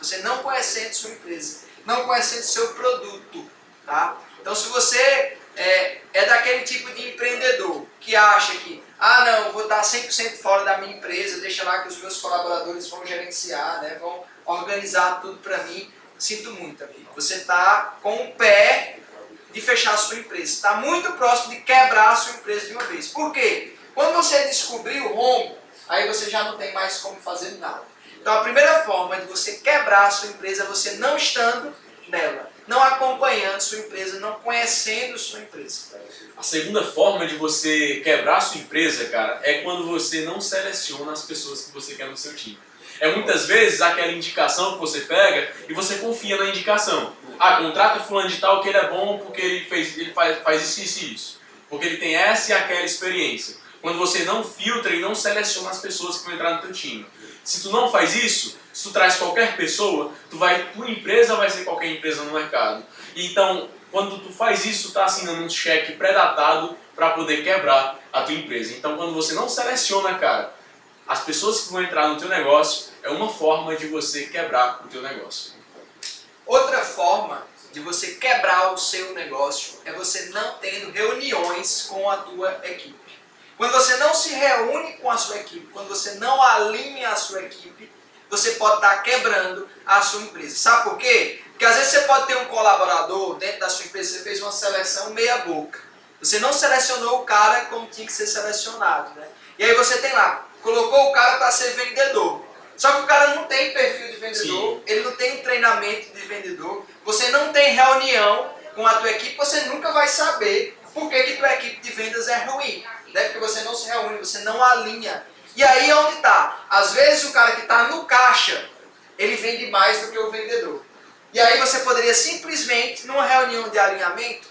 Você não conhecendo sua empresa, não conhecendo seu produto. Tá? Então, se você é, é daquele tipo de empreendedor que acha que, ah, não, vou estar 100% fora da minha empresa, deixa lá que os meus colaboradores vão gerenciar, né, vão organizar tudo para mim. Sinto muito, amigo. Você está com o pé de fechar a sua empresa. Está muito próximo de quebrar a sua empresa de uma vez. Por quê? Quando você descobrir o rombo, aí você já não tem mais como fazer nada. Então a primeira forma de você quebrar a sua empresa é você não estando nela, não acompanhando sua empresa, não conhecendo sua empresa. A segunda forma de você quebrar a sua empresa, cara, é quando você não seleciona as pessoas que você quer no seu time. É muitas vezes aquela indicação que você pega e você confia na indicação. Ah, contrata fulano de tal que ele é bom porque ele, fez, ele faz, faz isso, isso e isso. Porque ele tem essa e aquela experiência quando você não filtra e não seleciona as pessoas que vão entrar no teu time. Se tu não faz isso, se tu traz qualquer pessoa, tu vai, tua empresa vai ser qualquer empresa no mercado. Então, quando tu faz isso, tu está assinando um cheque pré-datado para poder quebrar a tua empresa. Então, quando você não seleciona, cara, as pessoas que vão entrar no teu negócio, é uma forma de você quebrar o teu negócio. Outra forma de você quebrar o seu negócio é você não tendo reuniões com a tua equipe. Quando você não se reúne com a sua equipe, quando você não alinha a sua equipe, você pode estar quebrando a sua empresa. Sabe por quê? Porque às vezes você pode ter um colaborador dentro da sua empresa, você fez uma seleção meia boca. Você não selecionou o cara como tinha que ser selecionado. Né? E aí você tem lá, colocou o cara para ser vendedor. Só que o cara não tem perfil de vendedor, Sim. ele não tem treinamento de vendedor, você não tem reunião com a tua equipe, você nunca vai saber por que, que tua equipe de vendas é ruim né? Porque você não se reúne, você não alinha. E aí é onde está? Às vezes o cara que está no caixa, ele vende mais do que o vendedor. E aí você poderia simplesmente, numa reunião de alinhamento,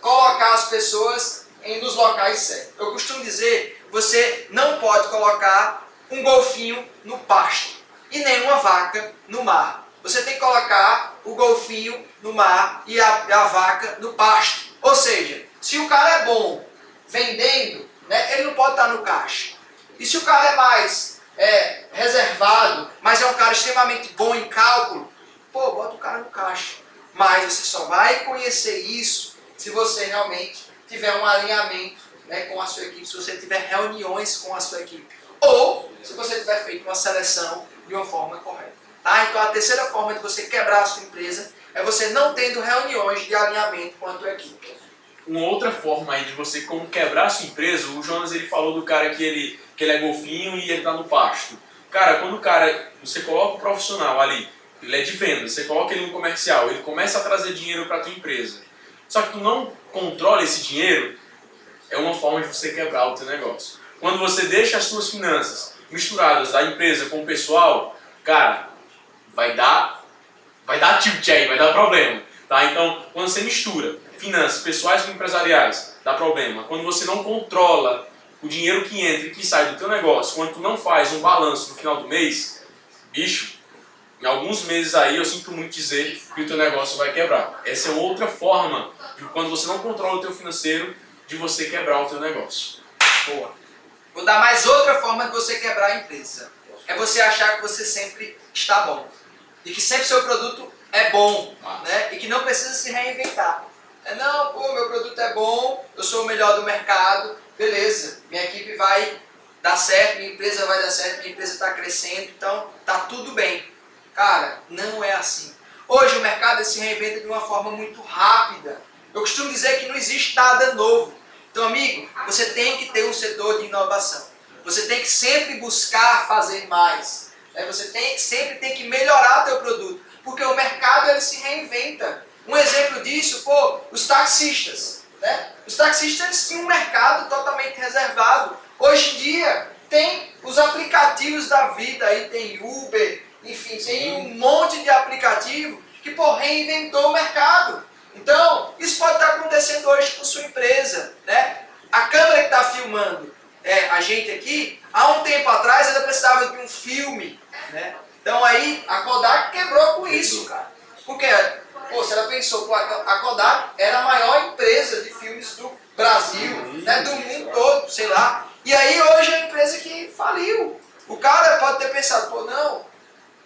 colocar as pessoas em, nos locais certos. Eu costumo dizer, você não pode colocar um golfinho no pasto e nem uma vaca no mar. Você tem que colocar o golfinho no mar e a, a vaca no pasto. Ou seja, se o cara é bom vendendo, né, ele não pode estar no caixa. E se o cara é mais é, reservado, mas é um cara extremamente bom em cálculo, pô, bota o cara no caixa. Mas você só vai conhecer isso se você realmente tiver um alinhamento né, com a sua equipe, se você tiver reuniões com a sua equipe. Ou se você tiver feito uma seleção de uma forma correta. Tá? Então a terceira forma de você quebrar a sua empresa é você não tendo reuniões de alinhamento com a sua equipe uma outra forma aí de você como quebrar a sua empresa, o Jonas ele falou do cara que ele, que ele é golfinho e ele tá no pasto. Cara, quando o cara, você coloca o profissional ali, ele é de venda, você coloca ele no comercial, ele começa a trazer dinheiro para tua empresa. Só que tu não controla esse dinheiro, é uma forma de você quebrar o teu negócio. Quando você deixa as suas finanças misturadas da empresa com o pessoal, cara, vai dar vai dar tilt aí, vai dar problema, tá? Então, quando você mistura finanças pessoais e empresariais, dá problema. Quando você não controla o dinheiro que entra e que sai do teu negócio, quando tu não faz um balanço no final do mês, bicho, em alguns meses aí eu sinto muito dizer que o teu negócio vai quebrar. Essa é outra forma de quando você não controla o teu financeiro de você quebrar o teu negócio. Boa. Vou dar mais outra forma de você quebrar a empresa. É você achar que você sempre está bom. E que sempre seu produto é bom, né? E que não precisa se reinventar. É, não, pô, meu produto é bom, eu sou o melhor do mercado, beleza, minha equipe vai dar certo, minha empresa vai dar certo, minha empresa está crescendo, então tá tudo bem. Cara, não é assim. Hoje o mercado se reinventa de uma forma muito rápida. Eu costumo dizer que não existe nada novo. Então, amigo, você tem que ter um setor de inovação. Você tem que sempre buscar fazer mais. Né? Você tem, sempre tem que melhorar o teu produto. Porque o mercado ele se reinventa. Um exemplo disso, pô, os taxistas. Né? Os taxistas eles tinham um mercado totalmente reservado. Hoje em dia, tem os aplicativos da vida, aí tem Uber, enfim, tem um monte de aplicativo que, pô, reinventou o mercado. Então, isso pode estar acontecendo hoje com sua empresa. Né? A câmera que está filmando é, a gente aqui, há um tempo atrás ela precisava de um filme. Né? Então aí a Kodak quebrou com isso, cara. Porque Se ela pensou, pô, a Kodak era a maior empresa de filmes do Brasil, né, do mundo todo, sei lá. E aí hoje é a empresa que faliu. O cara pode ter pensado, pô, não,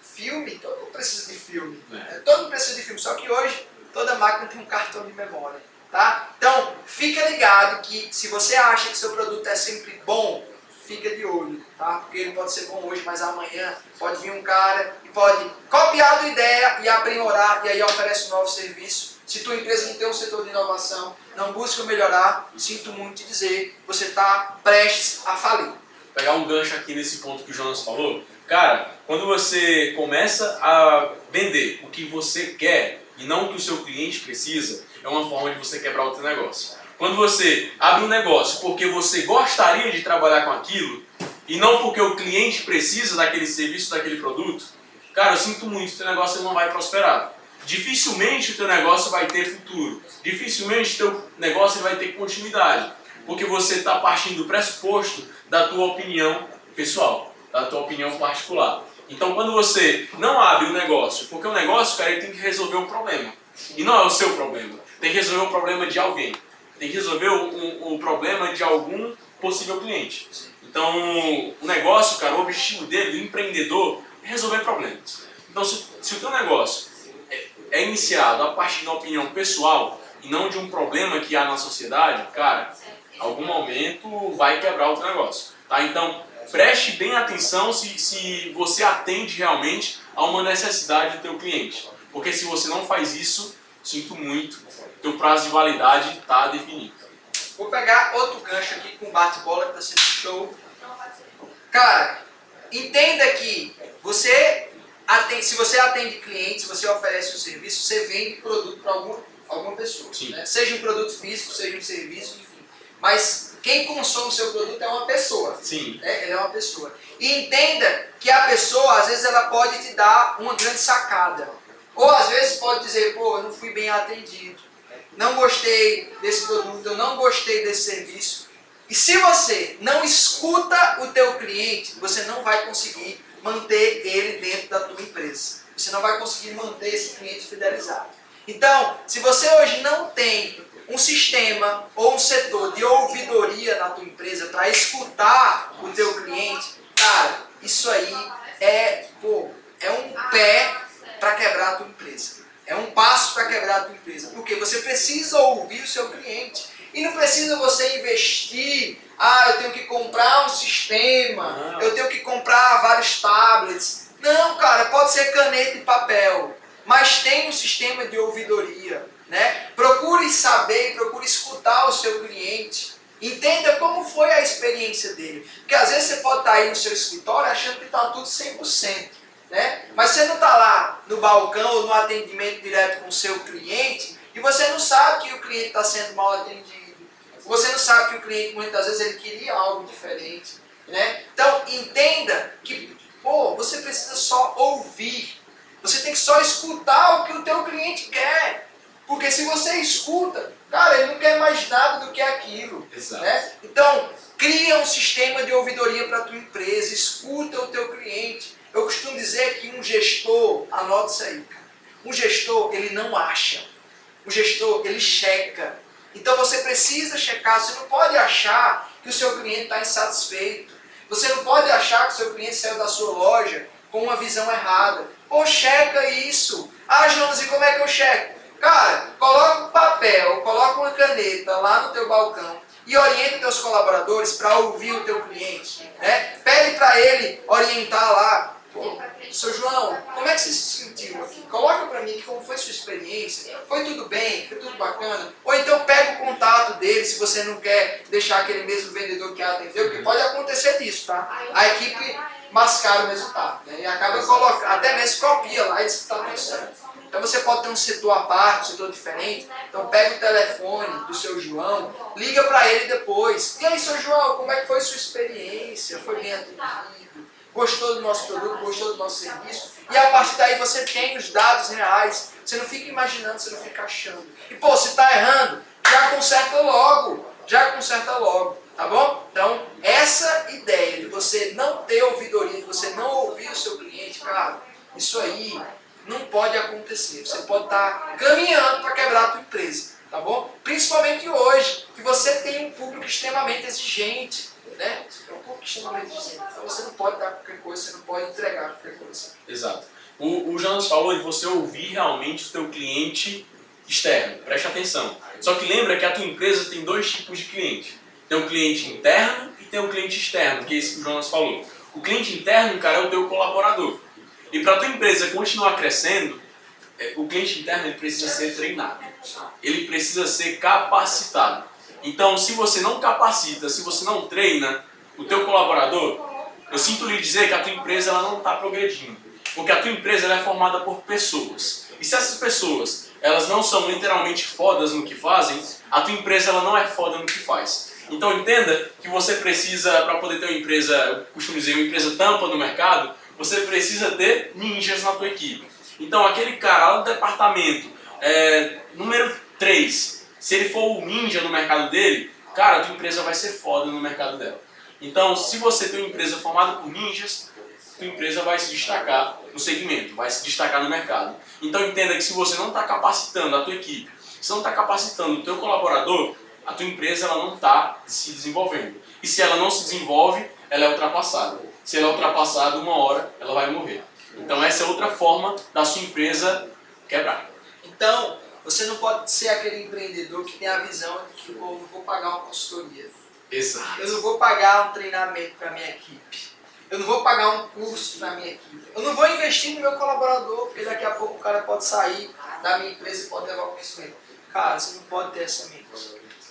filme, todo mundo precisa de filme. É. Todo mundo precisa de filme, só que hoje toda máquina tem um cartão de memória. Tá? Então, fica ligado que se você acha que seu produto é sempre bom, fica de olho, tá? Porque ele pode ser bom hoje, mas amanhã pode vir um cara e pode copiar a tua ideia e aprimorar, e aí oferece um novo serviço. Se tua empresa não tem um setor de inovação, não busca melhorar, sinto muito te dizer, você está prestes a falir. Pegar um gancho aqui nesse ponto que o Jonas falou, cara, quando você começa a vender o que você quer e não o que o seu cliente precisa, é uma forma de você quebrar o seu negócio. Quando você abre um negócio porque você gostaria de trabalhar com aquilo e não porque o cliente precisa daquele serviço, daquele produto, cara, eu sinto muito, teu negócio não vai prosperar. Dificilmente o teu negócio vai ter futuro. Dificilmente o teu negócio vai ter continuidade. Porque você está partindo do pressuposto da tua opinião pessoal, da tua opinião particular. Então, quando você não abre o negócio, porque o negócio, cara, ele tem que resolver um problema. E não é o seu problema. Tem que resolver o problema de alguém. Tem que resolver o, um, um problema de algum possível cliente. Então, o negócio, cara, o objetivo dele, do empreendedor, é resolver problemas. Então, se, se o teu negócio é, é iniciado a partir da opinião pessoal e não de um problema que há na sociedade, cara, algum momento vai quebrar o teu negócio. Tá? Então, preste bem atenção se, se você atende realmente a uma necessidade do teu cliente. Porque se você não faz isso, sinto muito, teu prazo de validade está definido. Vou pegar outro gancho aqui com bate-bola que está sendo show. Cara, entenda que você atende, se você atende clientes, você oferece um serviço, você vende produto para alguma, alguma pessoa. Né? Seja um produto físico, seja um serviço, enfim. Mas quem consome o seu produto é uma pessoa. Sim. Né? Ele é uma pessoa. E entenda que a pessoa, às vezes, ela pode te dar uma grande sacada. Ou às vezes pode dizer, pô, eu não fui bem atendido. Não gostei desse produto, eu não gostei desse serviço. E se você não escuta o teu cliente, você não vai conseguir manter ele dentro da tua empresa. Você não vai conseguir manter esse cliente fidelizado. Então, se você hoje não tem um sistema ou um setor de ouvidoria na tua empresa para escutar o teu cliente, cara, isso aí é, pô, é um pé para quebrar a tua empresa. É um passo para quebrar a tua empresa. Porque você precisa ouvir o seu cliente. E não precisa você investir, ah, eu tenho que comprar um sistema, não. eu tenho que comprar vários tablets. Não, cara, pode ser caneta e papel. Mas tem um sistema de ouvidoria. Né? Procure saber, procure escutar o seu cliente. Entenda como foi a experiência dele. Porque às vezes você pode estar aí no seu escritório achando que está tudo 100%. Né? Mas você não está lá no balcão ou no atendimento direto com o seu cliente e você não sabe que o cliente está sendo mal atendido. Você não sabe que o cliente muitas vezes ele queria algo diferente. Né? Então entenda que pô, você precisa só ouvir. Você tem que só escutar o que o teu cliente quer. Porque se você escuta, cara, ele não quer mais nada do que aquilo. Exato. Né? Então, cria um sistema de ouvidoria para a tua empresa, escuta o teu cliente. Eu costumo dizer que um gestor, anota isso aí, cara. Um gestor, ele não acha. Um gestor, ele checa. Então você precisa checar, você não pode achar que o seu cliente está insatisfeito. Você não pode achar que o seu cliente saiu da sua loja com uma visão errada. Pô, checa isso. Ah, Jonas, e como é que eu checo? Cara, coloca um papel, coloca uma caneta lá no teu balcão e orienta teus colaboradores para ouvir o teu cliente. Né? Pede para ele orientar lá. Seu João, como é que você se sentiu aqui? Coloca para mim como foi sua experiência. Foi tudo bem? Foi tudo bacana? Ou então pega o contato dele se você não quer deixar aquele mesmo vendedor que atendeu, porque pode acontecer disso, tá? A equipe mascara o resultado. Né? E acaba colocando, até mesmo copia lá e diz que está tudo certo. Então você pode ter um setor à parte, um setor diferente. Então pega o telefone do seu João, liga para ele depois. E aí, seu João, como é que foi sua experiência? Foi bem atendido? Gostou do nosso produto? Gostou do nosso serviço? E a partir daí você tem os dados reais. Você não fica imaginando, você não fica achando. E pô, se está errando, já conserta logo. Já conserta logo. Tá bom? Então, essa ideia de você não ter ouvidoria, de você não ouvir o seu cliente, cara, isso aí não pode acontecer. Você pode estar caminhando para quebrar a tua empresa. Tá bom? Principalmente hoje, que você tem um público extremamente exigente, né? É um público extremamente exigente. Então você não pode dar qualquer coisa, você não pode entregar qualquer coisa. Exato. O, o Jonas falou de você ouvir realmente o teu cliente externo. Preste atenção. Só que lembra que a tua empresa tem dois tipos de cliente. Tem o cliente interno e tem o cliente externo, que é esse que o Jonas falou. O cliente interno, cara, é o teu colaborador. E para a tua empresa continuar crescendo, o cliente interno ele precisa ser treinado. Ele precisa ser capacitado. Então, se você não capacita, se você não treina o teu colaborador, eu sinto lhe dizer que a tua empresa ela não está progredindo. Porque a tua empresa ela é formada por pessoas. E se essas pessoas elas não são literalmente fodas no que fazem, a tua empresa ela não é foda no que faz. Então entenda que você precisa, para poder ter uma empresa, eu costumo dizer, uma empresa tampa no mercado, você precisa ter ninjas na tua equipe. Então aquele cara lá do departamento, é, número 3, se ele for o ninja no mercado dele, cara, a tua empresa vai ser foda no mercado dela. Então, se você tem uma empresa formada por ninjas, tua empresa vai se destacar no segmento, vai se destacar no mercado. Então entenda que se você não está capacitando a tua equipe, se não está capacitando o teu colaborador, a tua empresa ela não está se desenvolvendo. E se ela não se desenvolve, ela é ultrapassada. Se ela é ultrapassada, uma hora ela vai morrer. Então essa é outra forma da sua empresa quebrar. Então, você não pode ser aquele empreendedor que tem a visão de que eu não vou pagar uma consultoria. Exato. Eu não vou pagar um treinamento para minha equipe. Eu não vou pagar um curso para minha equipe. Eu não vou investir no meu colaborador, porque daqui a pouco o cara pode sair da minha empresa e pode levar o conhecimento. Cara, você não pode ter essa mente.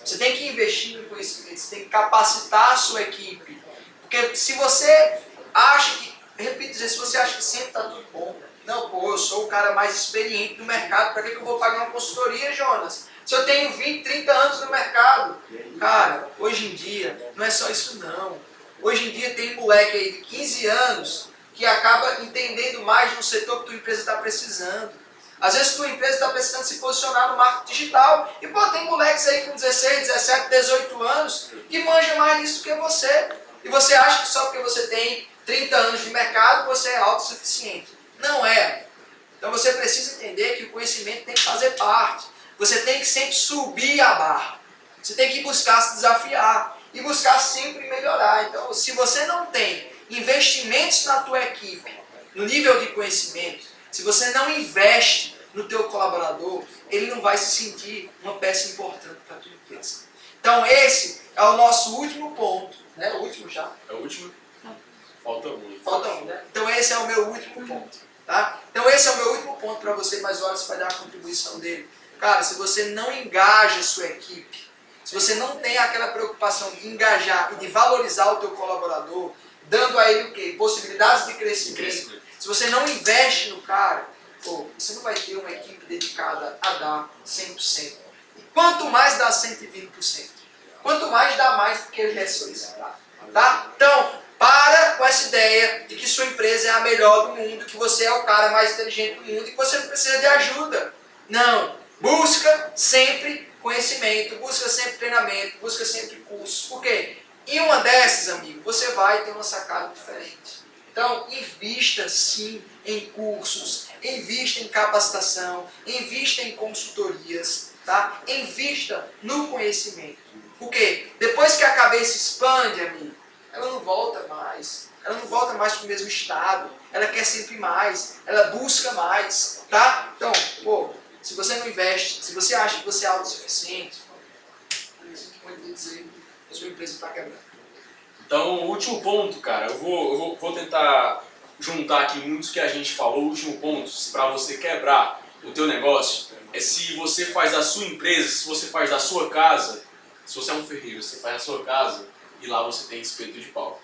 Você tem que investir no conhecimento, você tem que capacitar a sua equipe. Porque se você acha que, repito, se você acha que sempre está tudo bom, não, pô, eu sou o cara mais experiente do mercado, para que, eu vou pagar uma consultoria, Jonas? Se eu tenho 20, 30 anos no mercado. Cara, hoje em dia, não é só isso não. Hoje em dia tem moleque aí de 15 anos que acaba entendendo mais no setor que tua empresa está precisando. Às vezes tua empresa está precisando se posicionar no marketing digital. E pô, tem moleques aí com 16, 17, 18 anos que manjam mais nisso que você. E você acha que só porque você tem 30 anos de mercado você é autossuficiente. Não é. Então você precisa entender que o conhecimento tem que fazer parte. Você tem que sempre subir a barra. Você tem que buscar se desafiar e buscar sempre melhorar. Então, se você não tem investimentos na tua equipe, no nível de conhecimento, se você não investe no teu colaborador, ele não vai se sentir uma peça importante para a tua empresa. Então, esse é o nosso último ponto. Né? O último já? É o último? Falta um. Falta um, né? Então, esse é o meu último ponto. Tá? Então, esse é o meu último ponto para você, mas olha, você vai dar a contribuição dele. Cara, se você não engaja a sua equipe, se você não tem aquela preocupação de engajar e de valorizar o teu colaborador, dando a ele o quê? Possibilidades de crescimento. Se você não investe no cara, pô, você não vai ter uma equipe dedicada a dar 100%. E quanto mais dá 120%, quanto mais dá mais do que ele recebe. Tá? Então, para com essa ideia de que sua empresa é a melhor do mundo, que você é o cara mais inteligente do mundo e que você não precisa de ajuda. Não. Busca sempre conhecimento, busca sempre treinamento, busca sempre cursos. Por quê? Em uma dessas, amigo, você vai ter uma sacada diferente. Então, invista sim em cursos, invista em capacitação, invista em consultorias, tá? Invista no conhecimento. Por quê? Depois que a cabeça expande, amigo, ela não volta mais. Ela não volta mais para o mesmo estado. Ela quer sempre mais. Ela busca mais, tá? Então, pô, se você não investe, se você acha que você é autossuficiente, pode dizer que a sua empresa está quebrando. Então, último ponto, cara, eu vou, eu vou, vou tentar juntar aqui muitos que a gente falou. O último ponto, para você quebrar o teu negócio, é se você faz da sua empresa, se você faz da sua casa, se você é um ferreiro, você faz da sua casa e lá você tem espeto de pau.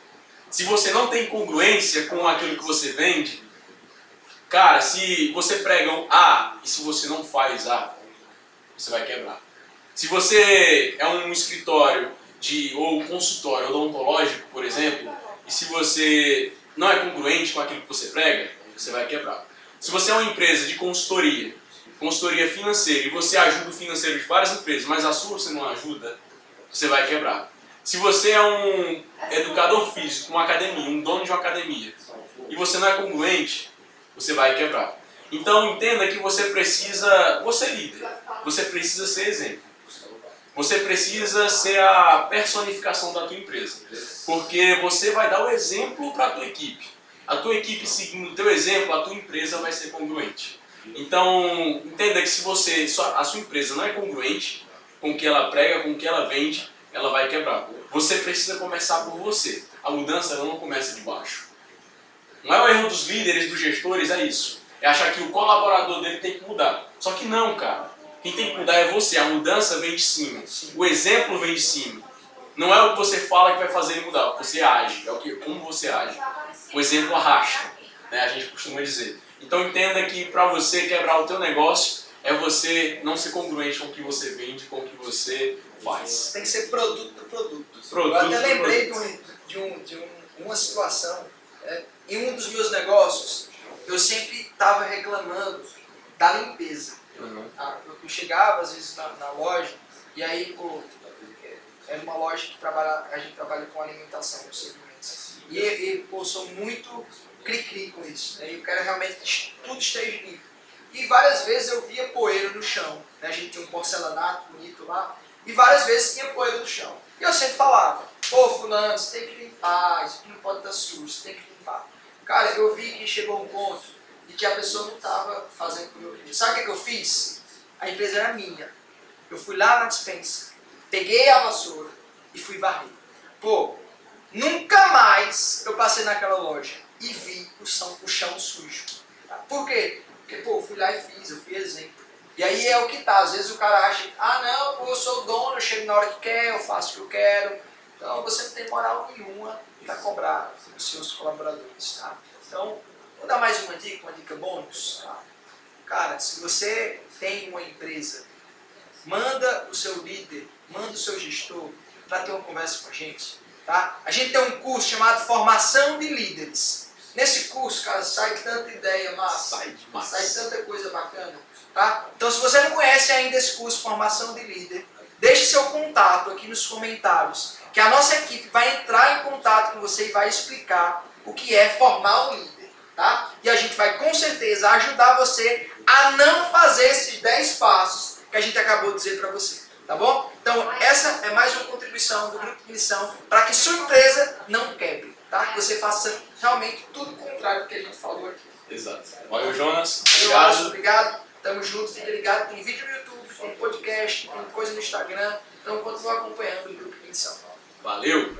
Se você não tem congruência com aquilo que você vende, Cara, se você prega um A e se você não faz A, você vai quebrar. Se você é um escritório de ou consultório odontológico, por exemplo, e se você não é congruente com aquilo que você prega, você vai quebrar. Se você é uma empresa de consultoria, consultoria financeira, e você ajuda o financeiro de várias empresas, mas a sua você não ajuda, você vai quebrar. Se você é um educador físico, uma academia, um dono de uma academia, e você não é congruente, você vai quebrar. Então entenda que você precisa, você é líder, você precisa ser exemplo. Você precisa ser a personificação da tua empresa, porque você vai dar o exemplo para a tua equipe. A tua equipe seguindo o teu exemplo, a tua empresa vai ser congruente. Então entenda que se você, a sua empresa não é congruente com o que ela prega, com o que ela vende, ela vai quebrar. Você precisa começar por você. A mudança não começa de baixo. É o erro dos líderes, dos gestores, é isso. É achar que o colaborador dele tem que mudar. Só que não, cara. Quem tem que mudar é você. A mudança vem de cima. O exemplo vem de cima. Não é o que você fala que vai fazer ele mudar. Você age. É o que, como você age. O exemplo arrasta. Né? A gente costuma dizer. Então entenda que para você quebrar o teu negócio é você não ser congruente com o que você vende, com o que você faz. Tem que ser produto do produto. produto Eu até lembrei de, um, de, um, de um, uma situação. É, em um dos meus negócios, eu sempre estava reclamando da limpeza. Uhum. Ah, eu chegava às vezes na, na, loja e aí, pô, era uma loja que trabalha, a gente trabalha com alimentação, com segmentos. E, e pô, sou muito cri-cri com isso. Né? Eu quero realmente que tudo esteja limpo. E várias vezes eu via poeira no chão. Né? A gente tinha um porcelanato bonito lá. E várias vezes tinha poeira no chão. E eu sempre falava, pô, fulano, você tem que limpar, isso aqui não pode estar sujo, você tem que limpar. Cara, eu vi que chegou um ponto de que a pessoa não estava fazendo como eu queria. Sabe o que, que eu fiz? A empresa era minha. Eu fui lá na dispensa, peguei a vassoura e fui varrer. Pô, nunca mais eu passei naquela loja e vi o chão, o chão sujo. Por quê? Porque, pô, eu fui lá e fiz, eu fui exemplo. E aí é o que tá. Às vezes o cara acha, ah não, pô, eu sou o dono, eu chego na hora que quer, eu faço o que eu quero. Então você não tem moral nenhuma para cobrar os seus colaboradores, tá? Então, vou dar mais uma dica, uma dica bônus. Tá? Cara, se você tem uma empresa, manda o seu líder, manda o seu gestor para ter uma conversa com a gente. Tá? A gente tem um curso chamado Formação de Líderes. Nesse curso, cara, sai tanta ideia massa, sai, sai tanta coisa bacana. Tá? Então, se você não conhece ainda esse curso Formação de Líder, deixe seu contato aqui nos comentários, que a nossa equipe vai entrar em contato com você e vai explicar o que é formar um líder. Tá? E a gente vai com certeza ajudar você a não fazer esses 10 passos que a gente acabou de dizer para você. Tá bom? Então, essa é mais uma contribuição do Grupo de Missão para que sua empresa não quebre tá? Que você faça realmente tudo o contrário do que a gente falou aqui. Exato. Valeu, Jonas. Obrigado. Jonas, obrigado. Tamo junto, fica ligado. Tem vídeo no YouTube, tem podcast, tem coisa no Instagram. Então continua acompanhando o Grupo de Missão. Valeu!